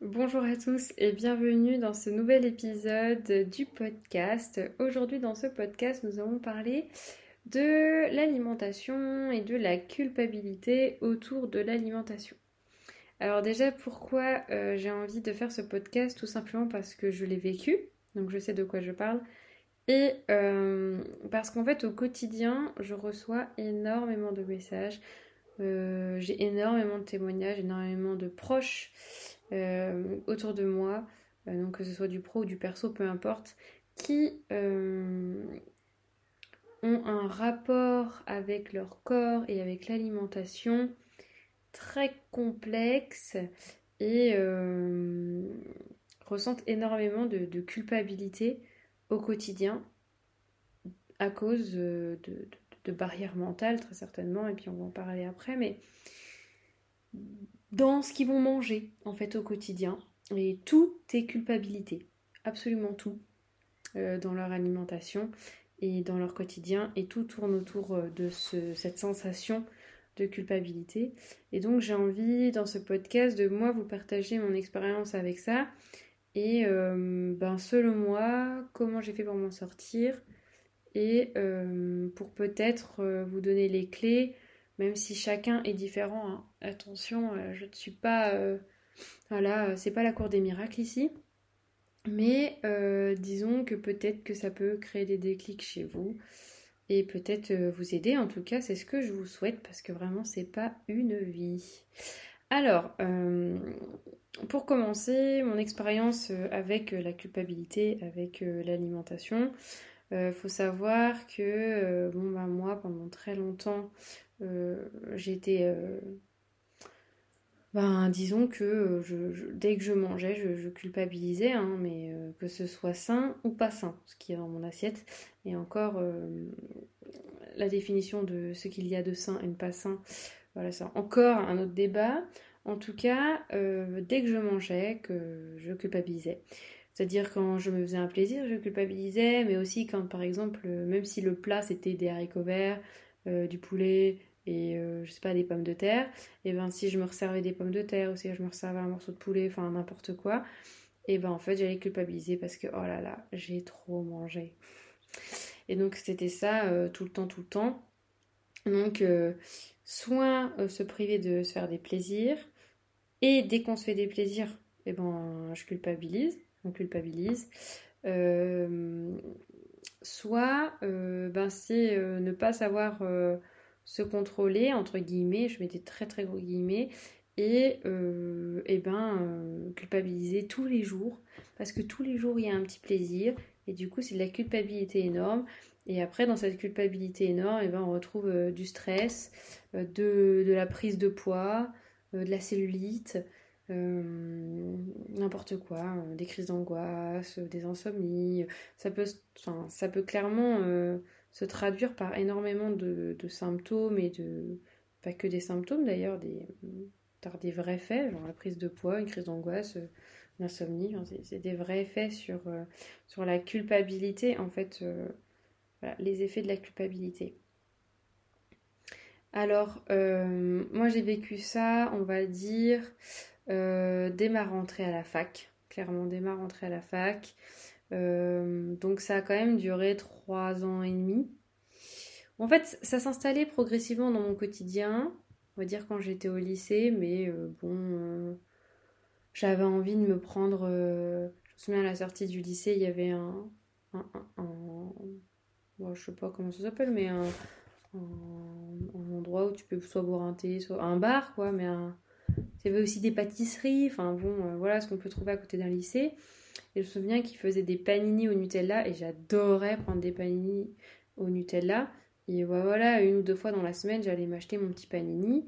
Bonjour à tous et bienvenue dans ce nouvel épisode du podcast. Aujourd'hui dans ce podcast nous allons parler de l'alimentation et de la culpabilité autour de l'alimentation. Alors déjà pourquoi euh, j'ai envie de faire ce podcast? Tout simplement parce que je l'ai vécu, donc je sais de quoi je parle. Et euh, parce qu'en fait au quotidien je reçois énormément de messages, euh, j'ai énormément de témoignages, énormément de proches autour de moi, euh, donc que ce soit du pro ou du perso, peu importe, qui euh, ont un rapport avec leur corps et avec l'alimentation très complexe et ressentent énormément de, culpabilité au quotidien à cause de, barrières mentales très certainement et puis on va en parler après mais dans ce qu'ils vont manger en fait au quotidien. Et tout est culpabilité, absolument tout, euh, dans leur alimentation et dans leur quotidien. Et tout tourne autour euh, de cette sensation de culpabilité. Et donc j'ai envie dans ce podcast de moi vous partager mon expérience avec ça. Et euh, ben, selon moi, comment j'ai fait pour m'en sortir. Et pour peut-être vous donner les clés même si chacun est différent. Hein. Attention, euh, je ne suis pas. Euh, voilà, euh, c'est pas la cour des miracles ici. Mais disons que peut-être que ça peut créer des déclics chez vous et peut-être vous aider. En tout cas, c'est ce que je vous souhaite parce que vraiment, c'est pas une vie. Alors, pour commencer, mon expérience avec la culpabilité, avec l'alimentation, il faut savoir que bon, bah, moi, pendant très longtemps, euh, j'étais euh, ben, disons que euh, dès que je mangeais, je, culpabilisais, hein, mais que ce soit sain ou pas sain, ce qui est dans mon assiette. Et encore, la définition de ce qu'il y a de sain et de pas sain, voilà, c'est encore un autre débat. En tout cas, dès que je mangeais, que je culpabilisais. C'est-à-dire quand je me faisais un plaisir, je culpabilisais, mais aussi quand, par exemple, même si le plat c'était des haricots verts, euh, du poulet et euh, je sais pas des pommes de terre, et ben si je me resservais des pommes de terre ou si je me resservais un morceau de poulet, enfin n'importe quoi, et ben en fait j'allais culpabiliser parce que oh là là, j'ai trop mangé. Et donc c'était ça euh, tout le temps, tout le temps. Donc soit se priver de se faire des plaisirs, et dès qu'on se fait des plaisirs, et ben je culpabilise, on culpabilise. Soit euh, ben, c'est euh, ne pas savoir euh, se contrôler, entre guillemets, je mets des très très gros guillemets, et, et ben culpabiliser tous les jours, parce que tous les jours il y a un petit plaisir, et du coup c'est de la culpabilité énorme, et après dans cette culpabilité énorme, ben, on retrouve du stress, de, de, la prise de poids, de la cellulite, euh, n'importe quoi, euh, des crises d'angoisse, euh, des insomnies. Ça peut, clairement se traduire par énormément de, symptômes et. Pas que des symptômes d'ailleurs, des, des vrais faits, genre la prise de poids, une crise d'angoisse, l'insomnie. c'est des vrais effets sur, sur la culpabilité, en fait, les effets de la culpabilité. Alors, moi j'ai vécu ça, on va dire, dès ma rentrée à la fac, clairement dès ma rentrée à la fac. Euh, donc ça a quand même duré trois ans et demi. En fait, ça s'installait progressivement dans mon quotidien, on va dire quand j'étais au lycée, mais euh, bon, j'avais envie de me prendre. je me souviens à la sortie du lycée, il y avait un, un, un, je sais pas comment ça s'appelle, mais un, endroit où tu peux soit boire un thé, soit un bar, quoi, mais un, il y avait aussi des pâtisseries, enfin bon, euh, voilà ce qu'on peut trouver à côté d'un lycée. Et je me souviens qu'ils faisaient des panini au Nutella et j'adorais prendre des panini au Nutella. Et voilà, une ou deux fois dans la semaine, j'allais m'acheter mon petit panini.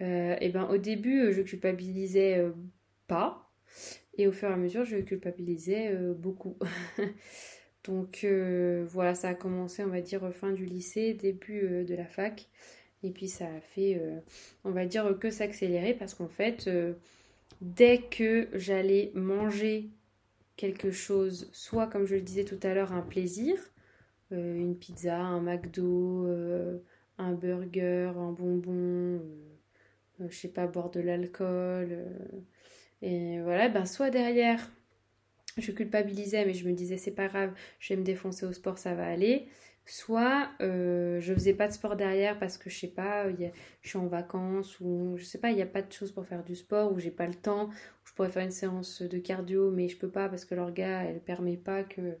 Euh, et ben au début, je culpabilisais euh, pas. Et au fur et à mesure, je culpabilisais beaucoup. Donc voilà, ça a commencé, on va dire, fin du lycée, début de la fac. Et puis ça a fait, euh, on va dire, que s'accélérer parce qu'en fait, euh, dès que j'allais manger quelque chose, soit comme je le disais tout à l'heure, un plaisir, euh, une pizza, un McDo, un burger, un bonbon, je sais pas, boire de l'alcool, Et voilà, ben soit derrière, je culpabilisais, mais je me disais c'est pas grave, je vais me défoncer au sport, ça va aller. Soit euh, je faisais pas de sport derrière parce que je sais pas, je suis en vacances ou je sais pas, il n'y a pas de choses pour faire du sport ou j'ai pas le temps, je pourrais faire une séance de cardio mais je peux pas parce que l'orga elle permet pas que.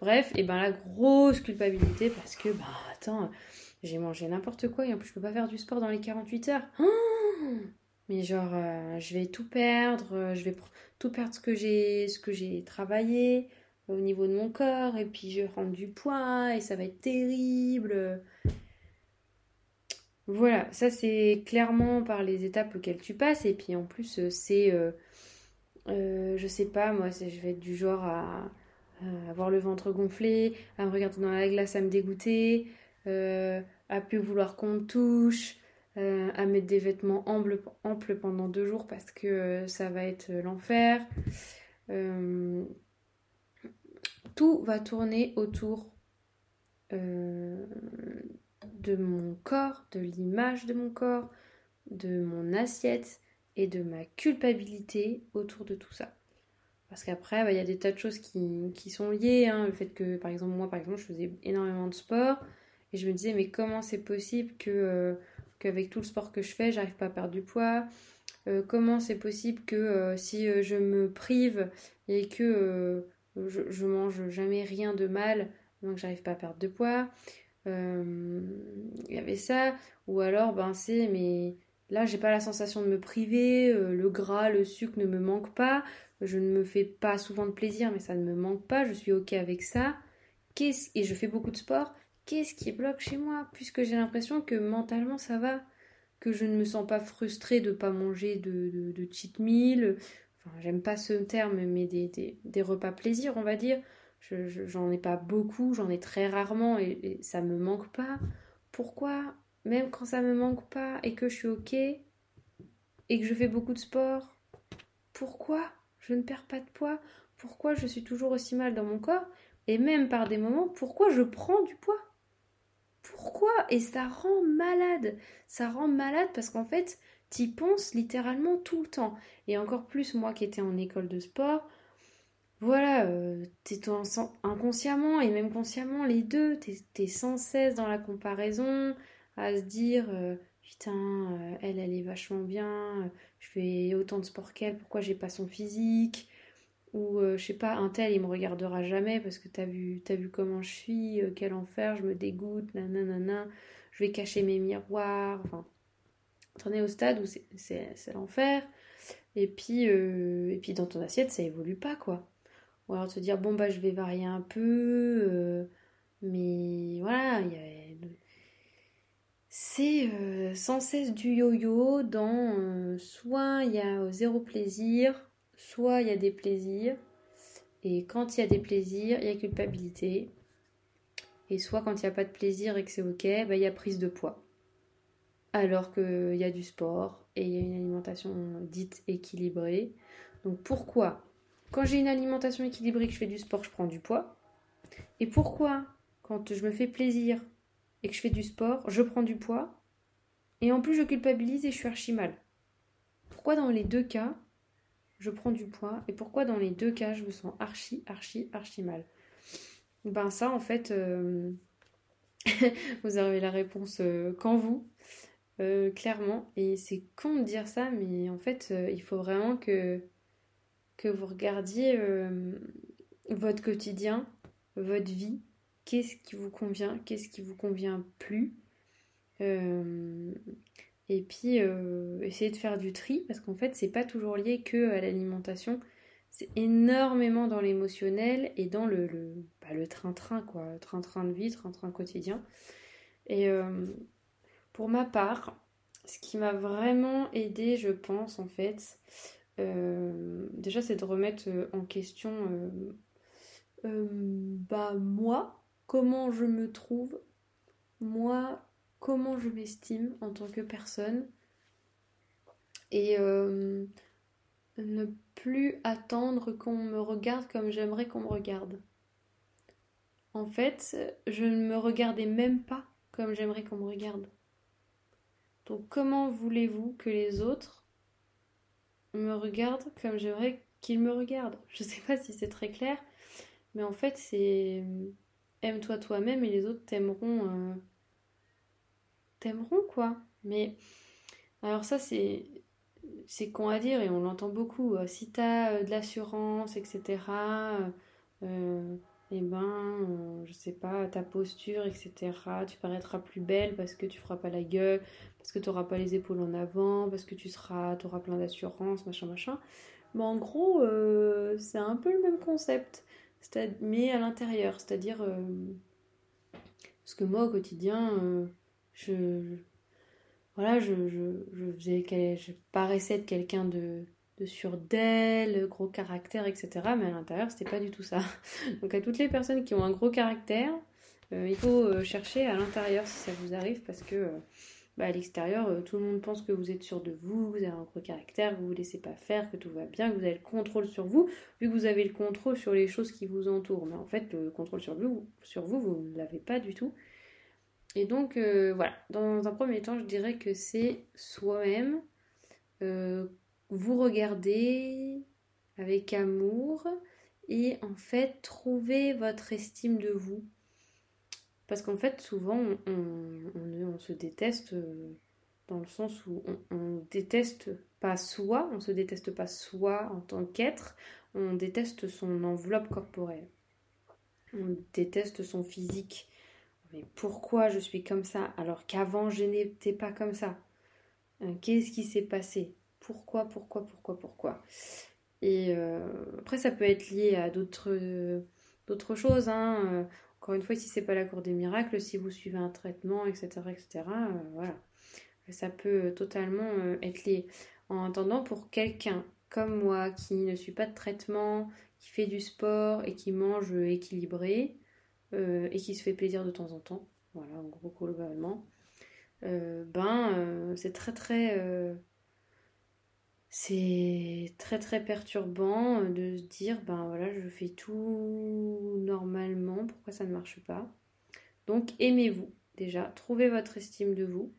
Bref, et ben la grosse culpabilité parce que bah attends, j'ai mangé n'importe quoi et en plus je peux pas faire du sport dans les 48 heures. mais genre euh, je vais tout perdre, je vais tout perdre ce que j'ai ce que j'ai travaillé au niveau de mon corps et puis je prendre du poids et ça va être terrible. Voilà, ça c'est clairement par les étapes auxquelles tu passes et puis en plus euh, c'est, euh, euh, je sais pas moi, je vais être du genre à, avoir le ventre gonflé, à me regarder dans la glace, à me dégoûter, à plus vouloir qu'on me touche, à mettre des vêtements amples, amples pendant deux jours parce que ça va être l'enfer tout va tourner autour euh, de mon corps, de l'image de mon corps, de mon assiette et de ma culpabilité autour de tout ça. Parce qu'après, bah, il y a des tas de choses qui, sont liées. Hein. Le fait que, par exemple, moi, par exemple, je faisais énormément de sport et je me disais, mais comment c'est possible que euh, qu'avec tout le sport que je fais, j'arrive pas à perdre du poids? Euh, Comment c'est possible que si je me prive et que je, mange jamais rien de mal, donc j'arrive pas à perdre de poids. Euh, il y avait ça, ou alors ben c'est mais là j'ai pas la sensation de me priver, euh, le gras, le sucre ne me manque pas, je ne me fais pas souvent de plaisir mais ça ne me manque pas, je suis ok avec ça. Qu'est-ce et je fais beaucoup de sport. Qu'est-ce qui bloque chez moi? Puisque j'ai l'impression que mentalement ça va, que je ne me sens pas frustrée de pas manger de, de, de cheat meal, j'aime pas ce terme, mais des, repas plaisir, on va dire. J'en ai pas beaucoup, j'en ai très rarement et, ça me manque pas. Pourquoi, même quand ça me manque pas et que je suis ok et que je fais beaucoup de sport, pourquoi je ne perds pas de poids? Pourquoi je suis toujours aussi mal dans mon corps? Et même par des moments, pourquoi je prends du poids? Pourquoi? Et ça rend malade. Ça rend malade parce qu'en fait, T'y penses littéralement tout le temps. Et encore plus moi qui étais en école de sport, voilà, euh, t'es inconsciemment et même consciemment, les deux, t'es sans cesse dans la comparaison, à se dire euh, putain, euh, elle, elle est vachement bien, je fais autant de sport qu'elle, pourquoi j'ai pas son physique? Ou je sais pas, un tel, il me regardera jamais parce que t'as vu, as vu comment je suis, quel enfer, je me dégoûte, nanana, je vais cacher mes miroirs, enfin T'en es au stade où c'est l'enfer. Et puis, euh, et puis dans ton assiette, ça évolue pas, quoi. Ou alors te dire, bon, bah, je vais varier un peu. Euh, mais voilà, c'est euh, sans cesse du yo-yo dans soit il y a zéro plaisir, soit il y a des plaisirs. Et quand il y a des plaisirs, il y a culpabilité. Et soit quand il n'y a pas de plaisir et que c'est ok, bah, il y a prise de poids alors qu'il y a du sport et il y a une alimentation dite équilibrée. Donc pourquoi Quand j'ai une alimentation équilibrée, que je fais du sport, je prends du poids? Et pourquoi Quand je me fais plaisir et que je fais du sport, je prends du poids? Et en plus, je culpabilise et je suis archi mal. Pourquoi dans les deux cas, je prends du poids Et pourquoi dans les deux cas, je me sens archi, archi, archi mal? Ben ça, en fait, euh, vous avez la réponse euh, quand vous. Euh, clairement. Et c'est con de dire ça, mais en fait, euh, il faut vraiment que, que vous regardiez euh, votre quotidien, votre vie, qu'est-ce qui vous convient, qu'est-ce qui vous convient plus. et puis, essayez de faire du tri, parce qu'en fait, c'est pas toujours lié que à l'alimentation. C'est énormément dans l'émotionnel et dans le, le, bah, train-train, quoi. Train-train de vie, train-train quotidien. Et pour ma part, ce qui m'a vraiment aidé, je pense, en fait, euh, déjà, c'est de remettre euh, en question euh, bah, moi, comment je me trouve, moi, comment je m'estime en tant que personne, et ne plus attendre qu'on me regarde comme j'aimerais qu'on me regarde. En fait, je ne me regardais même pas comme j'aimerais qu'on me regarde. Donc comment voulez-vous que les autres me regarde comme j'aimerais qu'il me regarde. Je sais pas si c'est très clair, mais en fait, c'est aime-toi toi-même et les autres t'aimeront. Euh, t'aimeront quoi. Mais alors, ça, c'est c'est con à dire et on l'entend beaucoup. Euh, si t'as euh, de l'assurance, etc., et eh ben, je sais pas, ta posture, etc., tu paraîtras plus belle parce que tu feras pas la gueule, parce que tu n'auras pas les épaules en avant, parce que tu seras, auras plein d'assurance, machin, machin. Mais en gros, c'est un peu le même concept mais à l'intérieur, c'est-à-dire euh, parce que moi au quotidien, euh, je, voilà, je, je, faisais, je paraissais être quelqu'un de, de sûr d'elle, gros caractère, etc. Mais à l'intérieur, c'était pas du tout ça. Donc à toutes les personnes qui ont un gros caractère, euh, il faut chercher à l'intérieur si ça vous arrive parce que bah, à l'extérieur, euh, tout le monde pense que vous êtes sûr de vous, vous avez un gros caractère, vous vous laissez pas faire, que tout va bien, que vous avez le contrôle sur vous, vu que vous avez le contrôle sur les choses qui vous entourent. Mais en fait, le contrôle sur vous, sur vous, vous ne l'avez pas du tout. Et donc, euh, voilà, dans un premier temps, je dirais que c'est soi-même, euh, vous regarder avec amour et en fait trouver votre estime de vous. Parce qu'en fait, souvent, on, se déteste euh, dans le sens où on, déteste pas soi, on se déteste pas soi en tant qu'être, on déteste son enveloppe corporelle. On déteste son physique. Mais pourquoi je suis comme ça alors qu'avant je n'étais pas comme ça? Euh, Qu'est-ce qui s'est passé? Pourquoi, pourquoi, pourquoi, pourquoi Et euh, après, ça peut être lié à d'autres choses. Hein. Encore une fois, si c'est pas la cour des miracles, si vous suivez un traitement, etc., etc., euh, voilà, ça peut totalement euh, être lié. En attendant, pour quelqu'un comme moi qui ne suit pas de traitement, qui fait du sport et qui mange équilibré euh, et qui se fait plaisir de temps en temps, voilà, en gros globalement, ben c'est très très c'est très très perturbant euh, de se dire ben voilà je fais tout normalement pourquoi ça ne marche pas? Donc aimez-vous. Déjà trouvez votre estime de vous.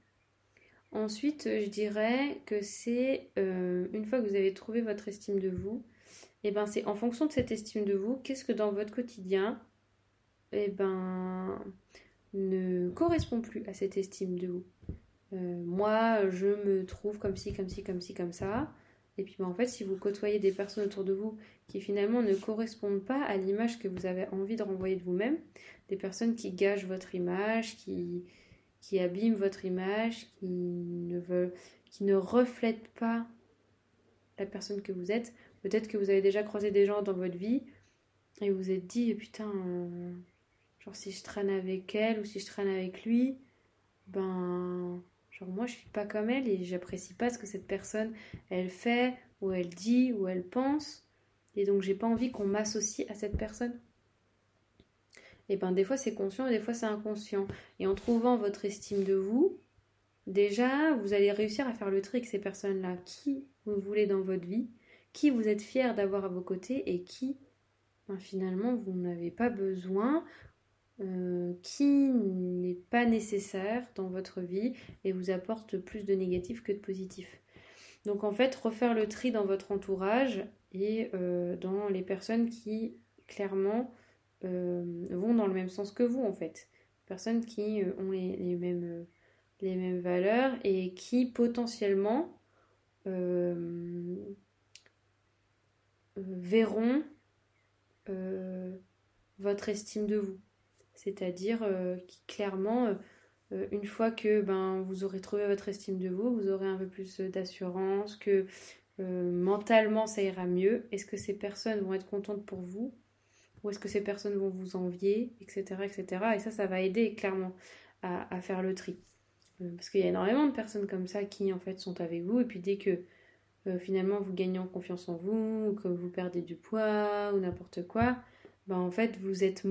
Ensuite je dirais que c'est euh, une fois que vous avez trouvé votre estime de vous et eh ben c'est en fonction de cette estime de vous qu'est-ce que dans votre quotidien et eh ben ne correspond plus à cette estime de vous? Euh, moi je me trouve comme ci comme ci comme ci comme ça et puis bah, en fait, si vous côtoyez des personnes autour de vous qui finalement ne correspondent pas à l'image que vous avez envie de renvoyer de vous-même, des personnes qui gâchent votre image, qui, qui abîment votre image, qui ne, veulent, qui ne reflètent pas la personne que vous êtes, peut-être que vous avez déjà croisé des gens dans votre vie et vous vous êtes dit, putain, euh, genre si je traîne avec elle ou si je traîne avec lui, ben Genre moi je suis pas comme elle et j'apprécie pas ce que cette personne elle fait ou elle dit ou elle pense et donc j'ai pas envie qu'on m'associe à cette personne. Et ben des fois c'est conscient et des fois c'est inconscient. Et en trouvant votre estime de vous, déjà vous allez réussir à faire le tri avec ces personnes-là. Qui vous voulez dans votre vie, qui vous êtes fier d'avoir à vos côtés et qui ben, finalement vous n'avez pas besoin euh, qui n'est pas nécessaire dans votre vie et vous apporte plus de négatif que de positif. Donc en fait, refaire le tri dans votre entourage et euh, dans les personnes qui clairement euh, vont dans le même sens que vous en fait. Personnes qui ont les, mêmes, les mêmes valeurs et qui potentiellement verront votre estime de vous c'est-à-dire euh, qui clairement, euh, euh, une fois que ben, vous aurez trouvé votre estime de vous, vous aurez un peu plus d'assurance, que mentalement ça ira mieux. Est-ce que ces personnes vont être contentes pour vous? Ou est-ce que ces personnes vont vous envier, etc. etc. Et ça, ça va aider clairement à, faire le tri. Parce qu'il y a énormément de personnes comme ça qui en fait sont avec vous et puis dès que finalement vous gagnez en confiance en vous, ou que vous perdez du poids ou n'importe quoi, ben en fait vous êtes,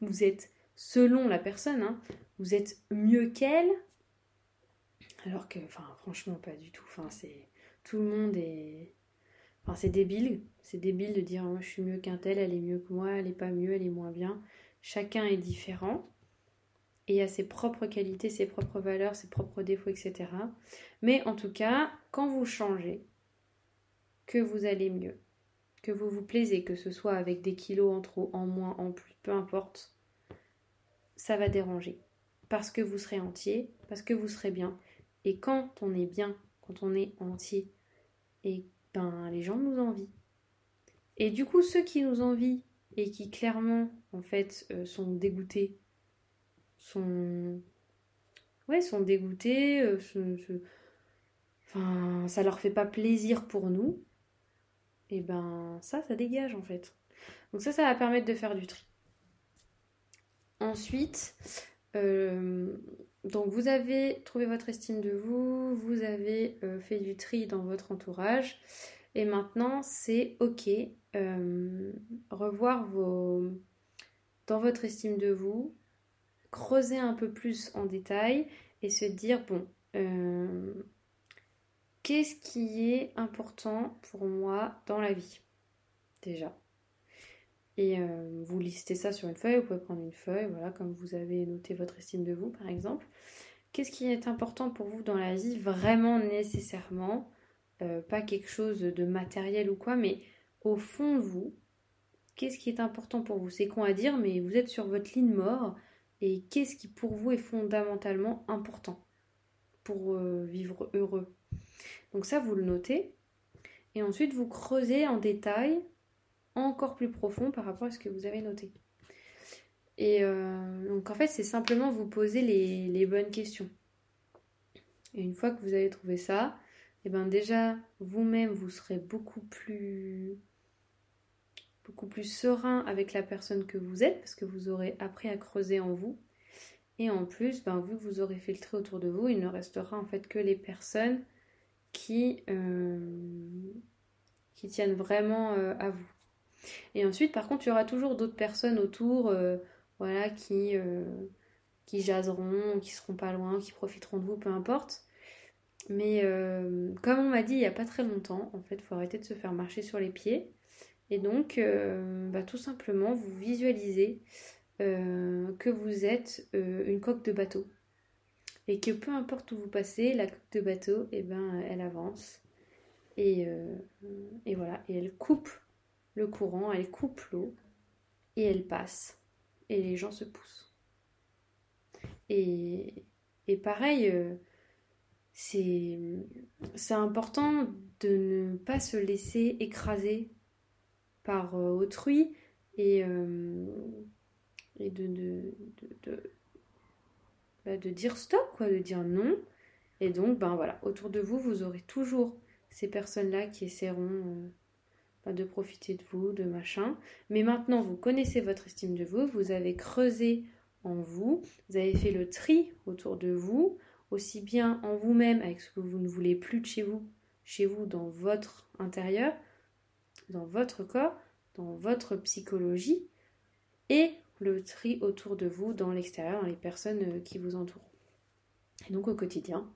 vous êtes selon la personne, hein, vous êtes mieux qu'elle, alors que, enfin, franchement, pas du tout. C'est tout le monde est, enfin, c'est débile. C'est débile de dire je suis mieux qu'un tel, elle est mieux que moi, elle est pas mieux, elle est moins bien. Chacun est différent et a ses propres qualités, ses propres valeurs, ses propres défauts, etc. Mais en tout cas, quand vous changez, que vous allez mieux, que vous vous plaisez, que ce soit avec des kilos en trop, en moins, en plus, peu importe, ça va déranger. Parce que vous serez entier, parce que vous serez bien. Et quand on est bien, quand on est entier, et ben les gens nous envient. Et du coup, ceux qui nous envient et qui clairement, en fait, euh, sont dégoûtés, sont ouais, sont dégoûtés, euh, enfin, ça leur fait pas plaisir pour nous, et ben ça, ça dégage en fait. Donc ça, ça va permettre de faire du tri. Ensuite, euh, donc vous avez trouvé votre estime de vous, vous avez euh, fait du tri dans votre entourage, et maintenant c'est ok, revoir vos dans votre estime de vous, creuser un peu plus en détail et se dire, bon, euh, qu'est-ce qui est important pour moi dans la vie Déjà? Et euh, vous listez ça sur une feuille, vous pouvez prendre une feuille, voilà, comme vous avez noté votre estime de vous, par exemple. Qu'est-ce qui est important pour vous dans la vie, vraiment nécessairement? Euh, Pas quelque chose de matériel ou quoi, mais au fond de vous, qu'est-ce qui est important pour vous? C'est con à dire, mais vous êtes sur votre ligne mort et qu'est-ce qui pour vous est fondamentalement important pour euh, vivre heureux? Donc ça, vous le notez. Et ensuite, vous creusez en détail encore plus profond par rapport à ce que vous avez noté. Et euh, donc en fait, c'est simplement vous poser les, bonnes questions. Et une fois que vous avez trouvé ça, et eh ben déjà, vous-même, vous serez beaucoup plus beaucoup plus serein avec la personne que vous êtes parce que vous aurez appris à creuser en vous. Et en plus, ben, vu vous aurez filtré autour de vous, il ne restera en fait que les personnes qui, euh, qui tiennent vraiment euh, à vous. Et ensuite, par contre, il y aura toujours d'autres personnes autour euh, voilà, qui, jaseront, qui seront pas loin, qui profiteront de vous, peu importe. Mais comme on m'a dit il n'y a pas très longtemps, en fait, il faut arrêter de se faire marcher sur les pieds. Et donc, bah, tout simplement, vous visualisez que vous êtes une coque de bateau. Et que peu importe où vous passez, la coque de bateau, eh ben, elle avance. Et, et voilà, et elle coupe le courant, elle coupe l'eau, et elle passe. Et les gens se poussent. Et, et pareil, c'est important de ne pas se laisser écraser par euh, autrui et, euh, et de, de, bah, de, dire stop, quoi, de dire non. Et donc, ben voilà, autour de vous, vous aurez toujours ces personnes-là qui essaieront euh, bah, de profiter de vous, de machin. Mais maintenant, vous connaissez votre estime de vous, vous avez creusé en vous, vous avez fait le tri autour de vous, aussi bien en vous-même avec ce que vous ne voulez plus de chez vous, chez vous dans votre intérieur, dans votre corps, dans votre psychologie, et le tri autour de vous, dans l'extérieur, dans les personnes euh, qui vous entourent. Et donc au quotidien,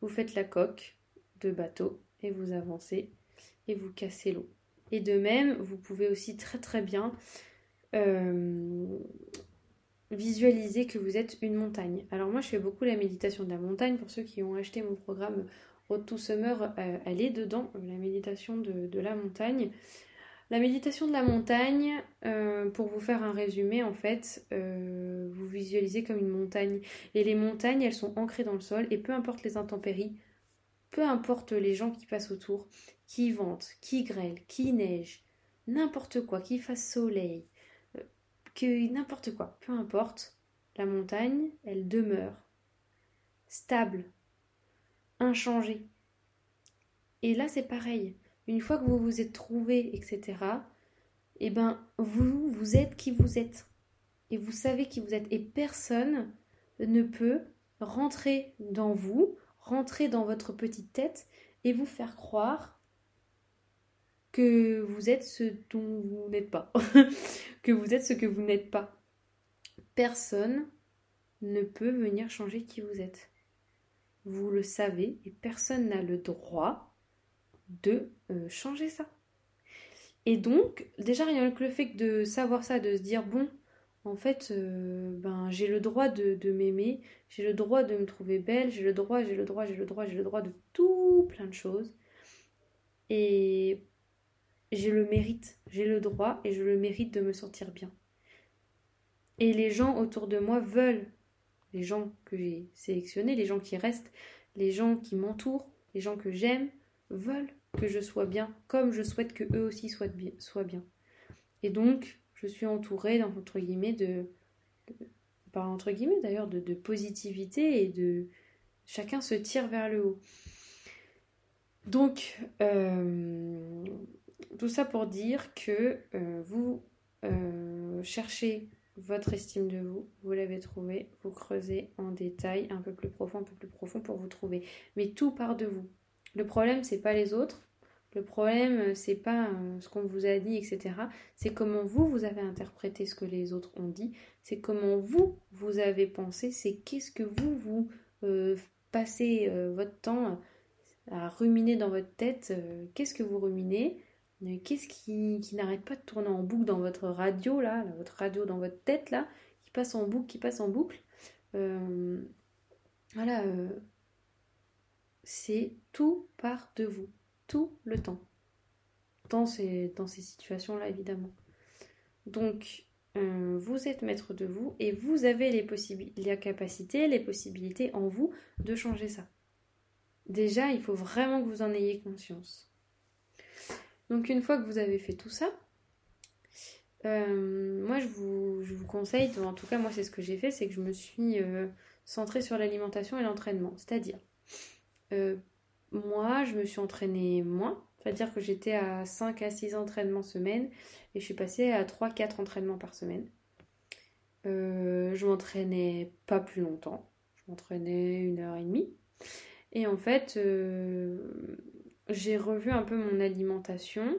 vous faites la coque de bateau et vous avancez et vous cassez l'eau. Et de même, vous pouvez aussi très très bien euh, visualiser que vous êtes une montagne. Alors moi je fais beaucoup la méditation de la montagne. Pour ceux qui ont acheté mon programme Road to Summer, euh, elle est dedans, la méditation de, la montagne. La méditation de la montagne, euh, pour vous faire un résumé, en fait, euh, vous visualisez comme une montagne. Et les montagnes, elles sont ancrées dans le sol, et peu importe les intempéries, peu importe les gens qui passent autour, qui ventent, qui grêle, qui neige, n'importe quoi, qui fasse soleil, que n'importe quoi, peu importe, la montagne, elle demeure stable, inchangée. Et là, c'est pareil. Une fois que vous vous êtes trouvé, etc., eh ben, vous, vous êtes qui vous êtes. Et vous savez qui vous êtes. Et personne ne peut rentrer dans vous, rentrer dans votre petite tête et vous faire croire que vous êtes ce dont vous n'êtes pas, que vous êtes ce que vous n'êtes pas. Personne ne peut venir changer qui vous êtes. Vous le savez et personne n'a le droit de euh, changer ça. Et donc, déjà rien que le fait de savoir ça, de se dire bon, en fait, euh, ben j'ai le droit de, de m'aimer, j'ai le droit de me trouver belle, j'ai le droit, j'ai le droit, j'ai le droit, j'ai le droit de tout plein de choses Et j'ai le mérite, j'ai le droit et je le mérite de me sentir bien. Et les gens autour de moi veulent, les gens que j'ai sélectionnés, les gens qui restent, les gens qui m'entourent, les gens que j'aime, veulent que je sois bien, comme je souhaite que eux aussi soient bien. Et donc, je suis entourée, entre guillemets, de, entre guillemets d'ailleurs, de, positivité et de chacun se tire vers le haut. Donc, euh, tout ça pour dire que euh, vous euh, cherchez votre estime de vous, vous l'avez trouvé, vous creusez en détail un peu plus profond, un peu plus profond pour vous trouver. Mais tout part de vous. Le problème, c'est pas les autres. Le problème, c'est pas ce qu'on vous a dit, etc. C'est comment vous, vous avez interprété ce que les autres ont dit. C'est comment vous, vous avez pensé. C'est qu'est-ce que vous, vous passez votre temps à ruminer dans votre tête. Euh, qu'est-ce que vous ruminez euh, Qu'est-ce qui, n'arrête pas de tourner en boucle dans votre radio, là, votre radio dans votre tête, là, qui passe en boucle, qui passe en boucle euh, Voilà, c'est tout part de vous, tout le temps. Dans ces, dans ces situations-là, évidemment. Donc, vous êtes maître de vous et vous avez les, la capacité, les possibilités en vous de changer ça. Déjà, il faut vraiment que vous en ayez conscience. Donc une fois que vous avez fait tout ça, euh, moi je vous, conseille, en tout cas moi c'est ce que j'ai fait, c'est que je me suis euh, centrée sur l'alimentation et l'entraînement. C'est-à-dire, euh, moi je me suis entraînée moins, c'est-à-dire que j'étais à 5 à 6 entraînements semaine et je suis passée à 3-4 entraînements par semaine. je m'entraînais pas plus longtemps, je m'entraînais une heure et demie. Et en fait, euh, j'ai revu un peu mon alimentation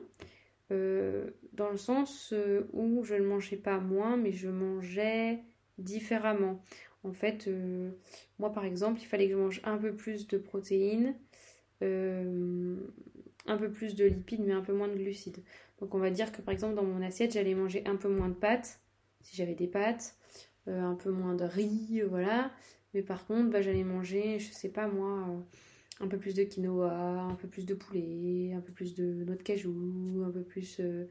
euh, dans le sens euh, où je ne mangeais pas moins, mais je mangeais différemment. En fait, moi par exemple, il fallait que je mange un peu plus de protéines, un peu plus de lipides, mais un peu moins de glucides. Donc on va dire que par exemple dans mon assiette, j'allais manger un peu moins de pâtes, si j'avais des pâtes, un peu moins de riz, voilà, mais par contre, bah, j'allais manger, je sais pas moi, euh, un peu plus de quinoa, un peu plus de poulet, un peu plus de noix de cajou, un peu plus euh,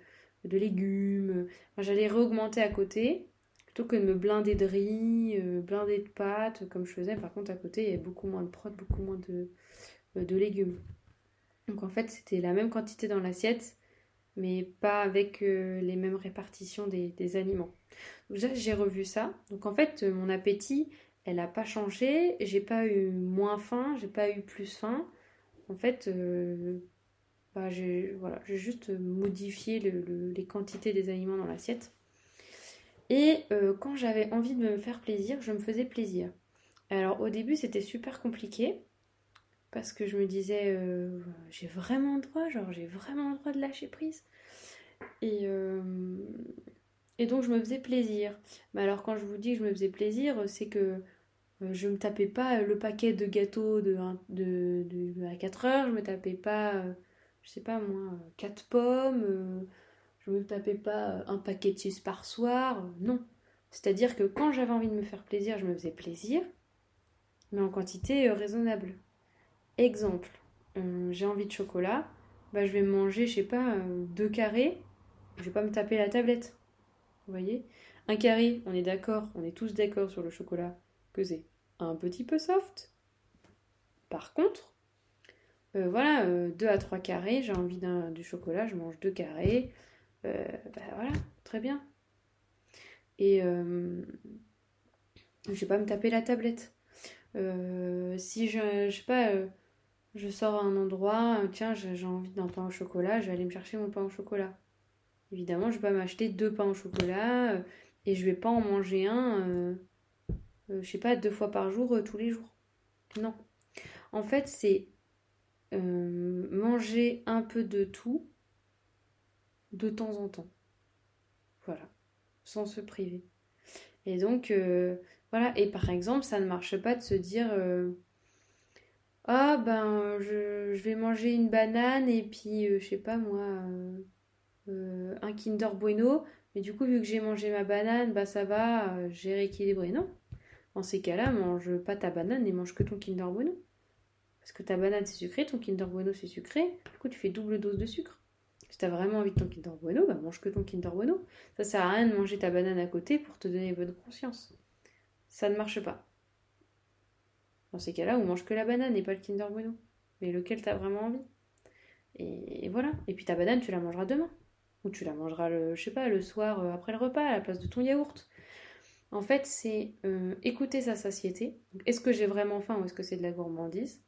de légumes. j'allais réaugmenter à côté plutôt que de me blinder de riz, euh, blinder de pâtes comme je faisais. Par contre, à côté, il y avait beaucoup moins de prot, beaucoup moins de, de légumes. Donc en fait, c'était la même quantité dans l'assiette, mais pas avec les mêmes répartitions des, aliments. Donc j'ai revu ça. Donc en fait, mon appétit, elle n'a pas changé, j'ai pas eu moins faim, j'ai pas eu plus faim. En fait, euh, bah, j'ai voilà, juste modifié les quantités des aliments dans l'assiette. Et euh, quand j'avais envie de me faire plaisir, je me faisais plaisir. Alors au début, c'était super compliqué parce que je me disais, euh, j'ai vraiment le droit, genre j'ai vraiment le droit de lâcher prise. Et, et donc je me faisais plaisir. Mais alors quand je vous dis que je me faisais plaisir, c'est que euh, je me tapais pas le paquet de gâteaux de, à 4 heures, je me tapais pas, euh, je sais pas moi, 4 pommes, euh, je me tapais pas un paquet de chips par soir, non. C'est-à-dire que quand j'avais envie de me faire plaisir, je me faisais plaisir, mais en quantité raisonnable. Exemple, j'ai envie de chocolat, bah je vais manger, je sais pas, deux carrés, je vais pas me taper la tablette. Vous voyez? Un carré, on est d'accord, on est tous d'accord sur le chocolat que c'est un petit peu soft. Par contre, euh, voilà, 2 euh, à 3 carrés, j'ai envie d'un du chocolat, je mange 2 carrés. Euh, bah voilà, très bien. Et je vais pas me taper la tablette. si je, je sais pas, je sors à un endroit, tiens, j'ai envie d'un pain au chocolat, je vais aller me chercher mon pain au chocolat. Évidemment, je vais pas m'acheter deux pains au chocolat et je vais pas en manger un euh, je sais pas, deux fois par jour, euh, tous les jours. Non. En fait, c'est euh, manger un peu de tout de temps en temps. Voilà. Sans se priver. Et donc, voilà. Et par exemple, ça ne marche pas de se dire Ah, ben, je, vais manger une banane et puis, je sais pas moi, un Kinder Bueno. Mais du coup, vu que j'ai mangé ma banane, bah ça va, j'ai rééquilibré. Non, en ces cas-là, mange pas ta banane et mange que ton Kinder Bueno. Parce que ta banane c'est sucré, ton Kinder Bueno c'est sucré, du coup tu fais double dose de sucre. Si t'as vraiment envie de ton Kinder Bueno, bah mange que ton Kinder Bueno. Ça sert à rien de manger ta banane à côté pour te donner bonne conscience. Ça ne marche pas. Dans ces cas-là, on mange que la banane et pas le Kinder Bueno. Mais lequel t'as vraiment envie? Et, voilà. Et puis ta banane, tu la mangeras demain. Ou tu la mangeras, le, je sais pas, le soir euh, après le repas, à la place de ton yaourt. En fait, c'est euh, écouter sa satiété. Est-ce que j'ai vraiment faim ou est-ce que c'est de la gourmandise?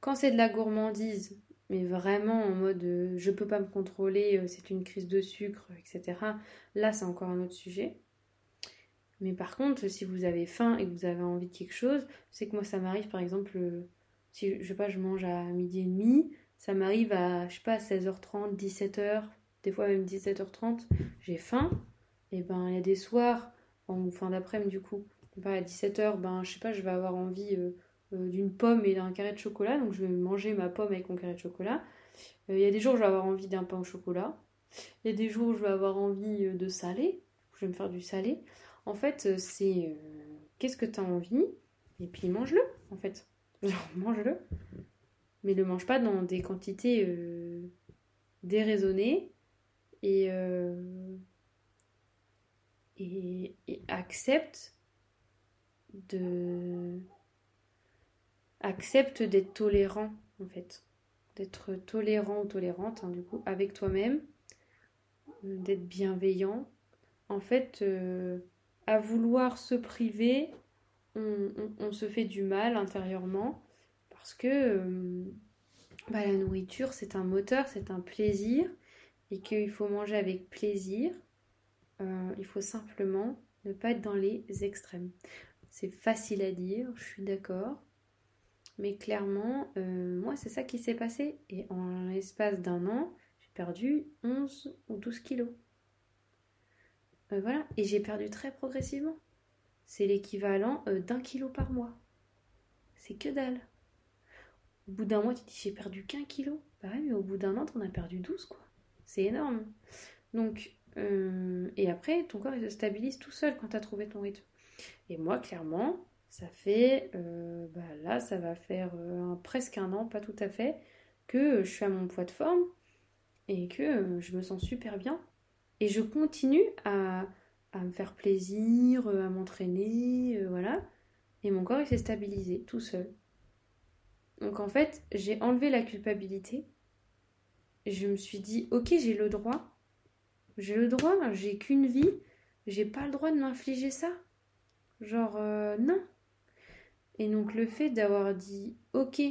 Quand c'est de la gourmandise, mais vraiment en mode euh, je peux pas me contrôler, c'est une crise de sucre, etc. Là, c'est encore un autre sujet. Mais par contre, si vous avez faim et que vous avez envie de quelque chose, c'est que moi, ça m'arrive par exemple si je sais pas, je mange à midi et demi, ça m'arrive à, je sais pas, 16h30, 17h, des fois même 17h30, j'ai faim, et ben il y a des soirs, en fin d'après-midi du coup, ben, à 17h, ben je sais pas, je vais avoir envie euh, euh, d'une pomme et d'un carré de chocolat, donc je vais manger ma pomme avec mon carré de chocolat. Euh, il y a des jours où je vais avoir envie d'un pain au chocolat. Il y a des jours où je vais avoir envie de salé, je vais me faire du salé. En fait, c'est qu'est-ce que tu as envie, et puis mange-le, en fait. Genre, mange-le. Mais le mange pas dans des quantités euh, déraisonnées. Euh, et, accepte de. Accepte d'être tolérant, en fait. D'être tolérant ou tolérante, hein, du coup, avec toi-même. Euh, d'être bienveillant. En fait, à vouloir se priver, on, se fait du mal intérieurement parce que euh, bah, la nourriture c'est un moteur, c'est un plaisir et qu'il faut manger avec plaisir. Euh, il faut simplement ne pas être dans les extrêmes. C'est facile à dire, je suis d'accord. Mais clairement, euh, moi, c'est ça qui s'est passé. Et en l'espace d'un an, j'ai perdu 11 ou 12 kilos. voilà. Et j'ai perdu très progressivement c'est l'équivalent euh, d'un kilo par mois. C'est que dalle. Au bout d'un mois, tu te dis j'ai perdu qu'un kilo. Bah mais au bout d'un an, t'en as perdu 12, quoi. C'est énorme. Donc, euh, et après, ton corps, il se stabilise tout seul quand t'as trouvé ton rythme. Et moi, clairement, ça fait, euh, bah là, ça va faire presque un an, pas tout à fait, que je suis à mon poids de forme et que je me sens super bien. Et je continue à, me faire plaisir, euh, à m'entraîner, euh, voilà. Et mon corps, il s'est stabilisé tout seul. Donc en fait, j'ai enlevé la culpabilité. Je me suis dit, ok, j'ai le droit. J'ai le droit, j'ai qu'une vie. J'ai pas le droit de m'infliger ça. Genre, euh, non. Et donc le fait d'avoir dit, ok,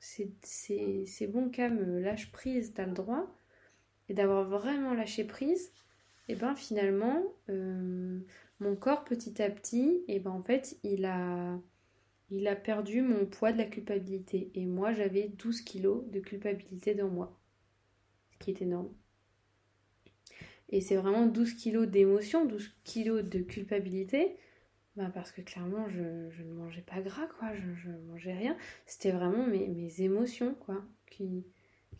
c'est bon, Cam, lâche prise, t'as le droit. Et d'avoir vraiment lâché prise, et ben finalement, euh, mon corps petit à petit, et ben en fait, il a, il a perdu mon poids de la culpabilité. Et moi, j'avais 12 kilos de culpabilité dans moi, ce qui est énorme. Et c'est vraiment 12 kilos d'émotion, 12 kilos de culpabilité. Ben parce que clairement, je, ne mangeais pas gras, quoi. Je, ne mangeais rien. C'était vraiment mes, mes, émotions, quoi, qui,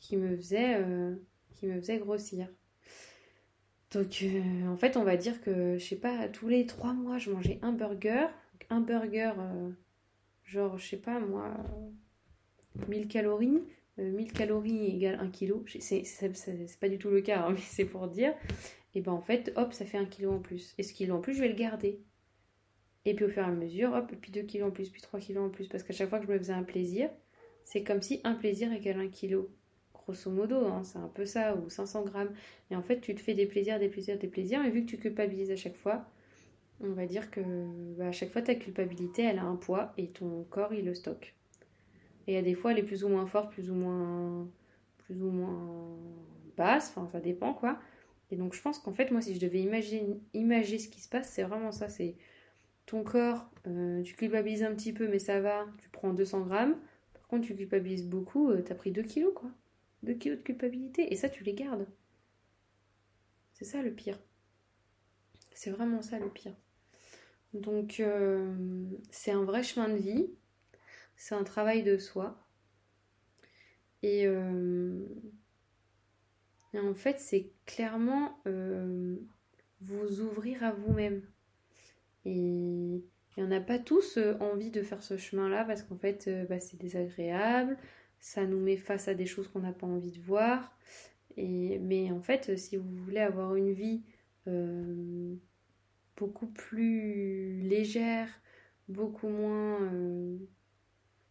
qui, me faisaient, euh, qui me grossir. Donc, euh, en fait, on va dire que, je sais pas, tous les trois mois, je mangeais un burger. Un burger, euh, genre, je sais pas, moi, 1000 calories. 1000 euh, calories égale 1 kg. C'est pas du tout le cas, hein, mais c'est pour dire. Et ben en fait, hop, ça fait 1 kg en plus. Et ce kilo en plus, je vais le garder. Et puis au fur et à mesure, hop, puis 2 kg en plus, puis 3 kg en plus. Parce qu'à chaque fois que je me faisais un plaisir, c'est comme si un plaisir égale 1 kg grosso modo, hein, c'est un peu ça, ou 500 grammes. Et en fait, tu te fais des plaisirs, des plaisirs, des plaisirs, mais vu que tu culpabilises à chaque fois, on va dire que bah, à chaque fois, ta culpabilité, elle a un poids et ton corps, il le stocke. Et a des fois, elle est plus ou moins forte, plus ou moins, plus ou moins basse, enfin, ça dépend, quoi. Et donc, je pense qu'en fait, moi, si je devais imaginer, imaginer ce qui se passe, c'est vraiment ça, c'est ton corps, euh, tu culpabilises un petit peu, mais ça va, tu prends 200 grammes. Par contre, tu culpabilises beaucoup, euh, t'as pris 2 kilos, quoi. 2 kilos de culpabilité. Et ça, tu les gardes. C'est ça le pire. C'est vraiment ça le pire. Donc, euh, c'est un vrai chemin de vie. C'est un travail de soi. Et, en fait, c'est clairement vous ouvrir à vous-même. Et, on n'a pas tous envie de faire ce chemin-là parce qu'en fait, bah, c'est désagréable, ça nous met face à des choses qu'on n'a pas envie de voir. Et, mais en fait, si vous voulez avoir une vie beaucoup plus légère, beaucoup moins euh,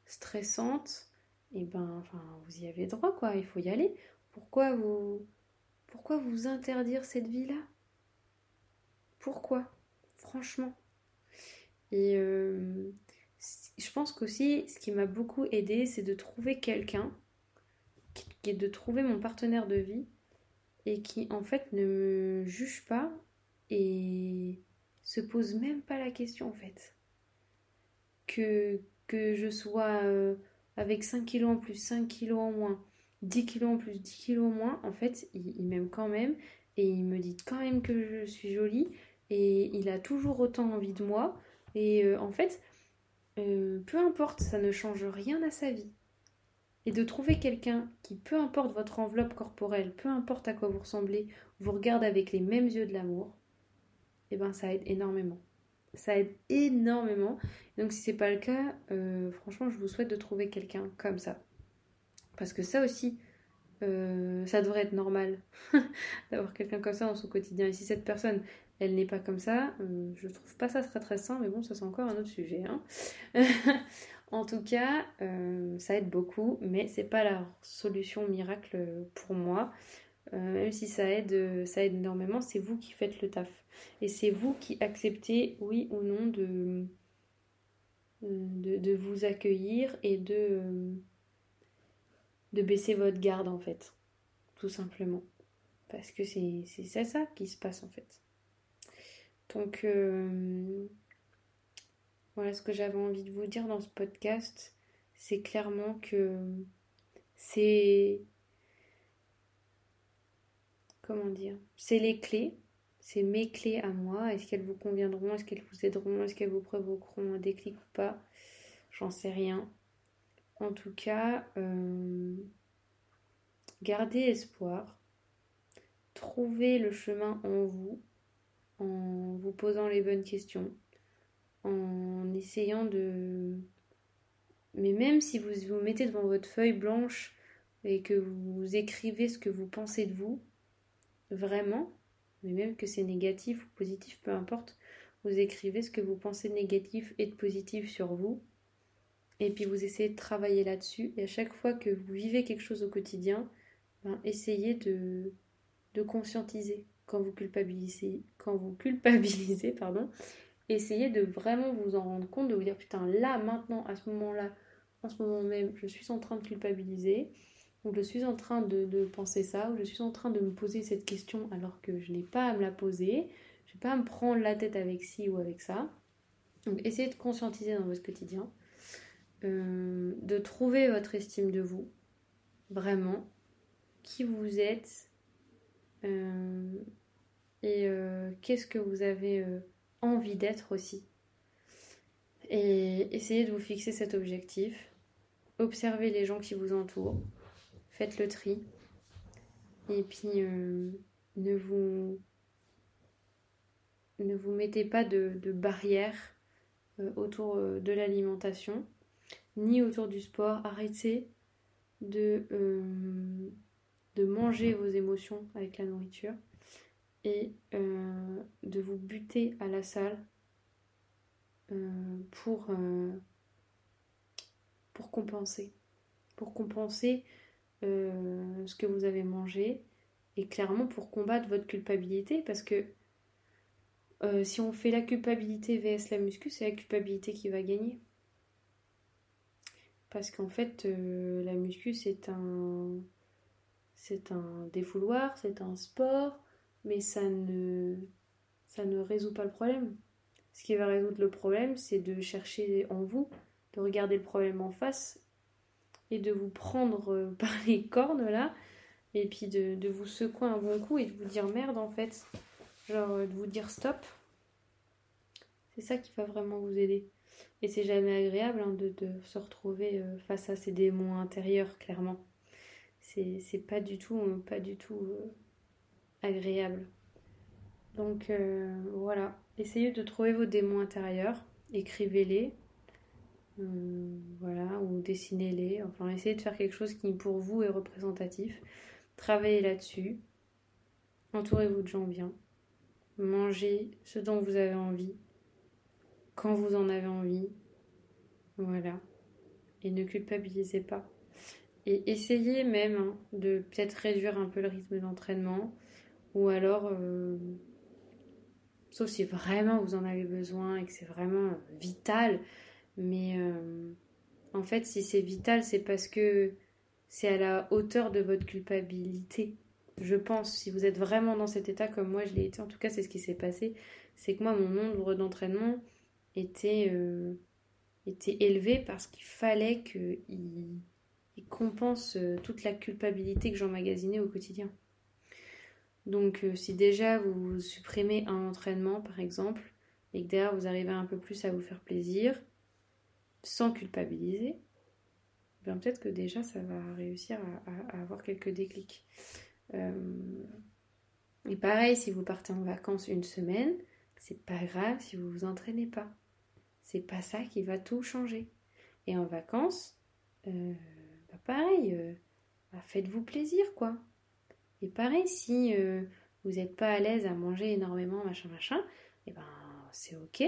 stressante, et eh ben, enfin, vous y avez droit, quoi. Il faut y aller. Pourquoi vous, pourquoi vous interdire cette vie-là? Pourquoi? Franchement. Et euh, je pense qu'aussi, ce qui m'a beaucoup aidé, c'est de trouver quelqu'un, qui est de trouver mon partenaire de vie, et qui en fait ne me juge pas et se pose même pas la question en fait. Que, que je sois euh, avec 5 kilos en plus, 5 kilos en moins, 10 kilos en plus, 10 kilos en moins, en fait, il, m'aime quand même et il me dit quand même que je suis jolie et il a toujours autant envie de moi. Et euh, en fait, euh, peu importe, ça ne change rien à sa vie. Et de trouver quelqu'un qui, peu importe votre enveloppe corporelle, peu importe à quoi vous ressemblez, vous regarde avec les mêmes yeux de l'amour, et eh ben ça aide énormément. Ça aide énormément. Donc si c'est pas le cas, euh, franchement, je vous souhaite de trouver quelqu'un comme ça. Parce que ça aussi, ça devrait être normal d'avoir quelqu'un comme ça dans son quotidien. Et si cette personne, elle n'est pas comme ça, euh, je trouve pas ça très très sain, mais bon, ça c'est encore un autre sujet. Hein. en tout cas, ça aide beaucoup, mais c'est pas la solution miracle pour moi. même si ça aide, ça aide énormément, c'est vous qui faites le taf. Et c'est vous qui acceptez, oui ou non, de, vous accueillir et de, baisser votre garde en fait. Tout simplement. Parce que c'est ça qui se passe en fait. Donc euh, voilà ce que j'avais envie de vous dire dans ce podcast. C'est clairement que c'est... Comment dire C'est les clés c'est mes clés à moi. Est-ce qu'elles vous conviendront? Est-ce qu'elles vous aideront? Est-ce qu'elles vous provoqueront un déclic ou pas? J'en sais rien. En tout cas, euh, gardez espoir. Trouvez le chemin en vous en vous posant les bonnes questions, en essayant de... Mais même si vous vous mettez devant votre feuille blanche et que vous écrivez ce que vous pensez de vous, vraiment, mais même que c'est négatif ou positif, peu importe, vous écrivez ce que vous pensez négatif et de positif sur vous, et puis vous essayez de travailler là-dessus, et à chaque fois que vous vivez quelque chose au quotidien, ben, essayez de, de conscientiser quand vous culpabilisez, quand vous culpabilisez, pardon, essayez de vraiment vous en rendre compte, de vous dire putain là, maintenant, à ce moment-là, en ce moment même, je suis en train de culpabiliser, ou je suis en train de, penser ça, ou je suis en train de me poser cette question alors que je n'ai pas à me la poser, je n'ai pas à me prendre la tête avec ci ou avec ça. Donc essayez de conscientiser dans votre quotidien, euh, de trouver votre estime de vous, vraiment, qui vous êtes, euh, et euh, qu'est-ce que vous avez envie d'être aussi? Et essayez de vous fixer cet objectif. Observez les gens qui vous entourent faites le tri. Et puis, euh, ne, vous, ne vous mettez pas de, de barrières euh, autour euh, de l'alimentation, ni autour du sport. Arrêtez de manger vos émotions avec la nourriture et de vous buter à la salle pour, pour compenser. Pour compenser euh, ce que vous avez mangé et clairement pour combattre votre culpabilité parce que euh, si on fait la culpabilité vs la muscu, c'est la culpabilité qui va gagner. Parce qu'en fait, euh, la muscu, c'est un, c'est un défouloir, c'est un sport, mais ça ne, ça ne résout pas le problème. Ce qui va résoudre le problème, c'est de chercher en vous, de regarder le problème en face et de vous prendre euh, par les cornes là, et puis de, vous secouer un bon coup et de vous dire merde en fait, genre euh, de vous dire stop. C'est ça qui va vraiment vous aider. Et c'est jamais agréable hein, de, se retrouver euh, face à ces démons intérieurs, clairement. C'est pas du tout, pas du tout agréable. Donc voilà, essayez de trouver vos démons intérieurs écrivez-les, euh, voilà, ou dessinez-les, enfin essayez de faire quelque chose qui pour vous est représentatif. Travaillez là-dessus. Entourez-vous de gens bien. Mangez ce dont vous avez envie, quand vous en avez envie. Voilà. Et ne culpabilisez pas. Et essayez même hein, de peut-être réduire un peu le rythme d'entraînement. Ou alors, euh, sauf si vraiment vous en avez besoin et que c'est vraiment vital, mais euh, en fait, si c'est vital, c'est parce que c'est à la hauteur de votre culpabilité. Je pense, si vous êtes vraiment dans cet état comme moi je l'ai été, en tout cas c'est ce qui s'est passé, c'est que moi mon nombre d'entraînement était, euh, était élevé parce qu'il fallait qu'il il compense toute la culpabilité que j'emmagasinais au quotidien. Donc si déjà vous supprimez un entraînement par exemple, et que derrière vous arrivez un peu plus à vous faire plaisir, sans culpabiliser, ben peut-être que déjà ça va réussir à, avoir quelques déclics. Euh, et pareil, si vous partez en vacances une semaine, c'est pas grave si vous vous entraînez pas. C'est pas ça qui va tout changer. Et en vacances, euh, bah pareil, euh, bah faites-vous plaisir quoi. Et pareil, si vous n'êtes pas à l'aise à manger énormément, machin, machin, et eh ben c'est ok.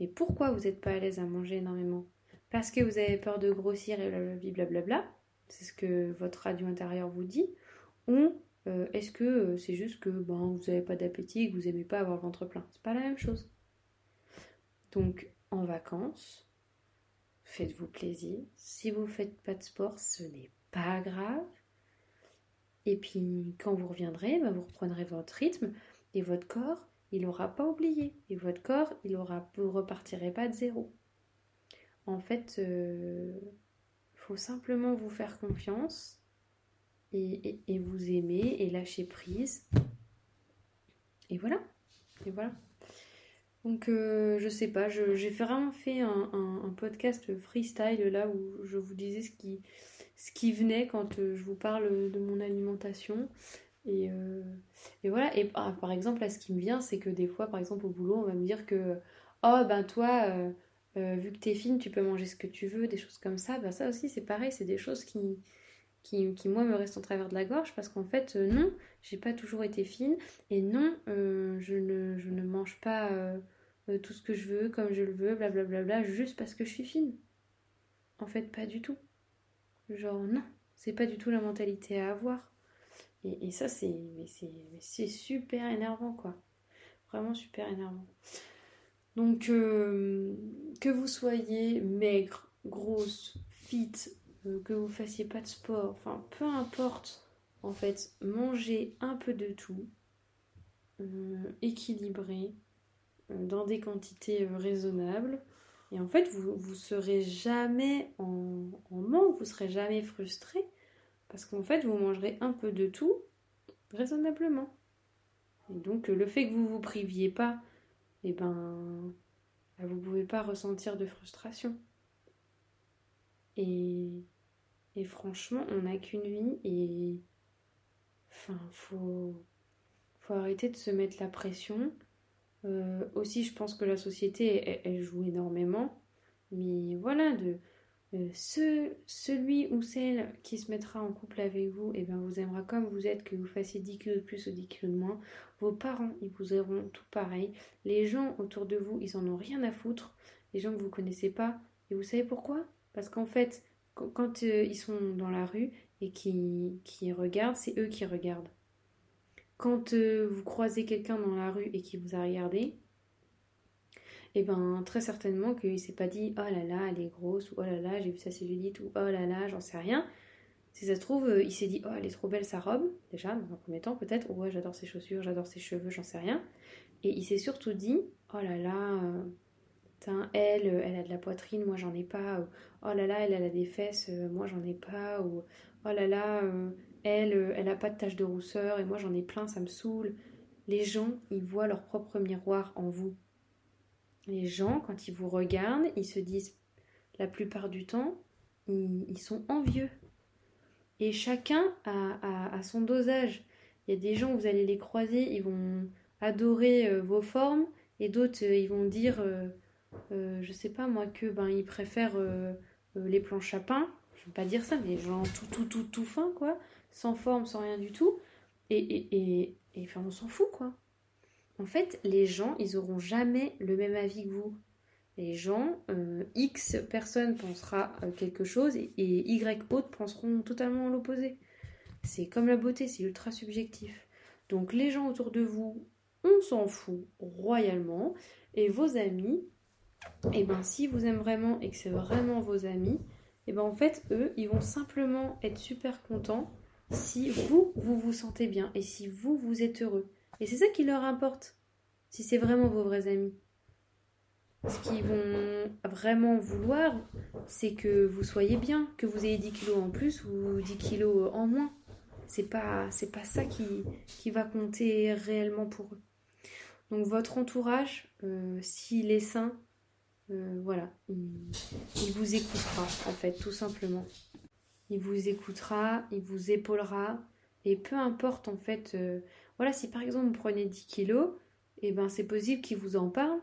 Mais pourquoi vous n'êtes pas à l'aise à manger énormément? Parce que vous avez peur de grossir et blablabla, c'est ce que votre radio intérieure vous dit, ou euh, est-ce que euh, c'est juste que ben, vous n'avez pas d'appétit, que vous n'aimez pas avoir le ventre plein? C'est pas la même chose. Donc en vacances, faites-vous plaisir. Si vous ne faites pas de sport, ce n'est pas grave. Et puis quand vous reviendrez, ben, vous reprendrez votre rythme et votre corps, il n'aura pas oublié. Et votre corps, il aura, vous repartirez pas de zéro. En fait, il euh, faut simplement vous faire confiance et, vous aimer et lâcher prise. Et voilà. Et voilà. Donc, euh, je sais pas, j'ai vraiment fait un, podcast freestyle là où je vous disais ce qui, ce qui venait quand euh, je vous parle de mon alimentation. Et, voilà. Et ah, par exemple, là, ce qui me vient, c'est que des fois, par exemple, au boulot, on va me dire que, oh, ben toi, euh, vu que t'es fine, tu peux manger ce que tu veux, des choses comme ça. Bah, ça aussi, c'est pareil, c'est des choses qui, qui, moi, me restent en travers de la gorge parce qu'en fait, euh, non, j'ai pas toujours été fine et non, euh, je, ne, mange pas tout ce que je veux, comme je le veux, blablabla, bla, bla, bla, juste parce que je suis fine. En fait, pas du tout. Genre, non, c'est pas du tout la mentalité à avoir. Et, ça, c'est super énervant, quoi. Vraiment super énervant. Donc, euh, que vous soyez maigre, grosse, fit, euh, que vous fassiez pas de sport, enfin, peu importe, en fait, mangez un peu de tout, euh, équilibré, dans des quantités raisonnables. Et en fait, vous ne serez jamais en, manque, vous serez jamais frustré, parce qu'en fait, vous mangerez un peu de tout raisonnablement. Et donc, le fait que vous vous priviez pas eh ben, bah, vous ne pouvez pas ressentir de frustration. Et, et franchement, on n'a qu'une vie et enfin, faut, faut arrêter de se mettre la pression. Euh, aussi, je pense que la société, elle joue énormément. Mais voilà, de, euh, celui ou celle qui se mettra en couple avec vous, et eh bien vous aimera comme vous êtes, que vous fassiez 10 kilos de plus ou 10 kilos de moins. Vos parents, ils vous auront tout pareil. Les gens autour de vous, ils en ont rien à foutre. Les gens que vous connaissez pas. Et vous savez pourquoi? Parce qu'en fait, quand, euh, ils sont dans la rue et qui regardent, c'est eux qui regardent. Quand euh, vous croisez quelqu'un dans la rue et qui vous a regardé, et eh ben très certainement qu'il s'est pas dit oh là là elle est grosse ou oh là là j'ai vu sa cellulite ou oh là là j'en sais rien. Si ça se trouve, euh, il s'est dit oh elle est trop belle sa robe déjà dans un premier temps peut-être ouais j'adore ses chaussures, j'adore ses cheveux, j'en sais rien. Et il s'est surtout dit oh là là euh, elle elle a de la poitrine moi j'en ai pas ou, oh là là elle a des fesses moi j'en ai pas ou oh là là elle elle a pas de tache de rousseur et moi j'en ai plein ça me saoule. Les gens ils voient leur propre miroir en vous les gens, quand ils vous regardent, ils se disent, la plupart du temps, ils, sont envieux. Et chacun a, son dosage. Il y a des gens, vous allez les croiser, ils vont adorer euh, vos formes, et d'autres, euh, ils vont dire, euh, je sais pas moi, que ben ils préfèrent les planches à pain, je veux pas dire ça, mais genre tout, tout, tout, tout fin, quoi, sans forme, sans rien du tout. Et, et, et, et on s'en fout, quoi. En fait, les gens, ils auront jamais le même avis que vous. Les gens, euh, X personnes pensera euh, quelque chose et, Y autres penseront totalement l'opposé. C'est comme la beauté, c'est ultra subjectif. Donc les gens autour de vous, on s'en fout royalement. Et vos amis, et eh ben si vous aimez vraiment et que c'est vraiment vos amis, et eh ben en fait eux, ils vont simplement être super contents si vous, vous sentez bien et si vous, vous êtes heureux. Et c'est ça qui leur importe, si c'est vraiment vos vrais amis. Ce qu'ils vont vraiment vouloir, c'est que vous soyez bien, que vous ayez 10 kilos en plus ou 10 kilos en moins. C'est pas, pas ça qui, qui va compter réellement pour eux. Donc votre entourage, euh, s'il est sain, euh, voilà, il, vous écoutera en fait, tout simplement. Il vous écoutera, il vous épaulera, et peu importe en fait, euh, voilà, si par exemple vous prenez 10 kilos, et eh ben c'est possible qu'il vous en parle,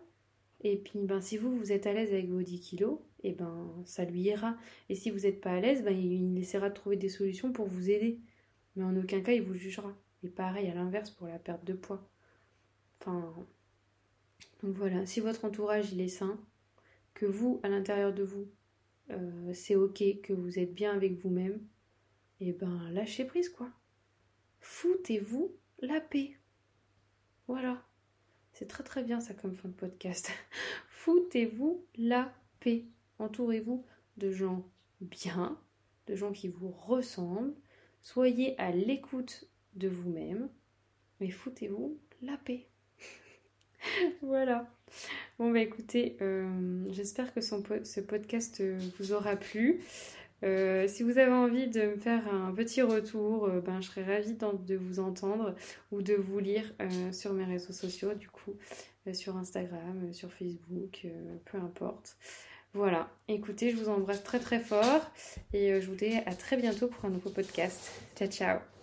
et puis ben si vous vous êtes à l'aise avec vos 10 kilos, et eh ben ça lui ira. Et si vous n'êtes pas à l'aise, ben il, essaiera de trouver des solutions pour vous aider. Mais en aucun cas il vous jugera. Et pareil à l'inverse pour la perte de poids. Enfin, donc voilà, si votre entourage il est sain, que vous, à l'intérieur de vous, euh, c'est ok, que vous êtes bien avec vous-même, et eh ben lâchez prise quoi. Foutez-vous la paix. Voilà. C'est très très bien ça comme fin de podcast. Foutez-vous la paix. Entourez-vous de gens bien, de gens qui vous ressemblent. Soyez à l'écoute de vous-même. Mais foutez-vous la paix. voilà. Bon, bah écoutez, euh, j'espère que ce podcast euh, vous aura plu. Euh, si vous avez envie de me faire un petit retour, ben, je serais ravie de vous entendre ou de vous lire sur mes réseaux sociaux, du coup, sur Instagram, sur Facebook, peu importe. Voilà, écoutez, je vous embrasse très très fort et je vous dis à très bientôt pour un nouveau podcast. Ciao ciao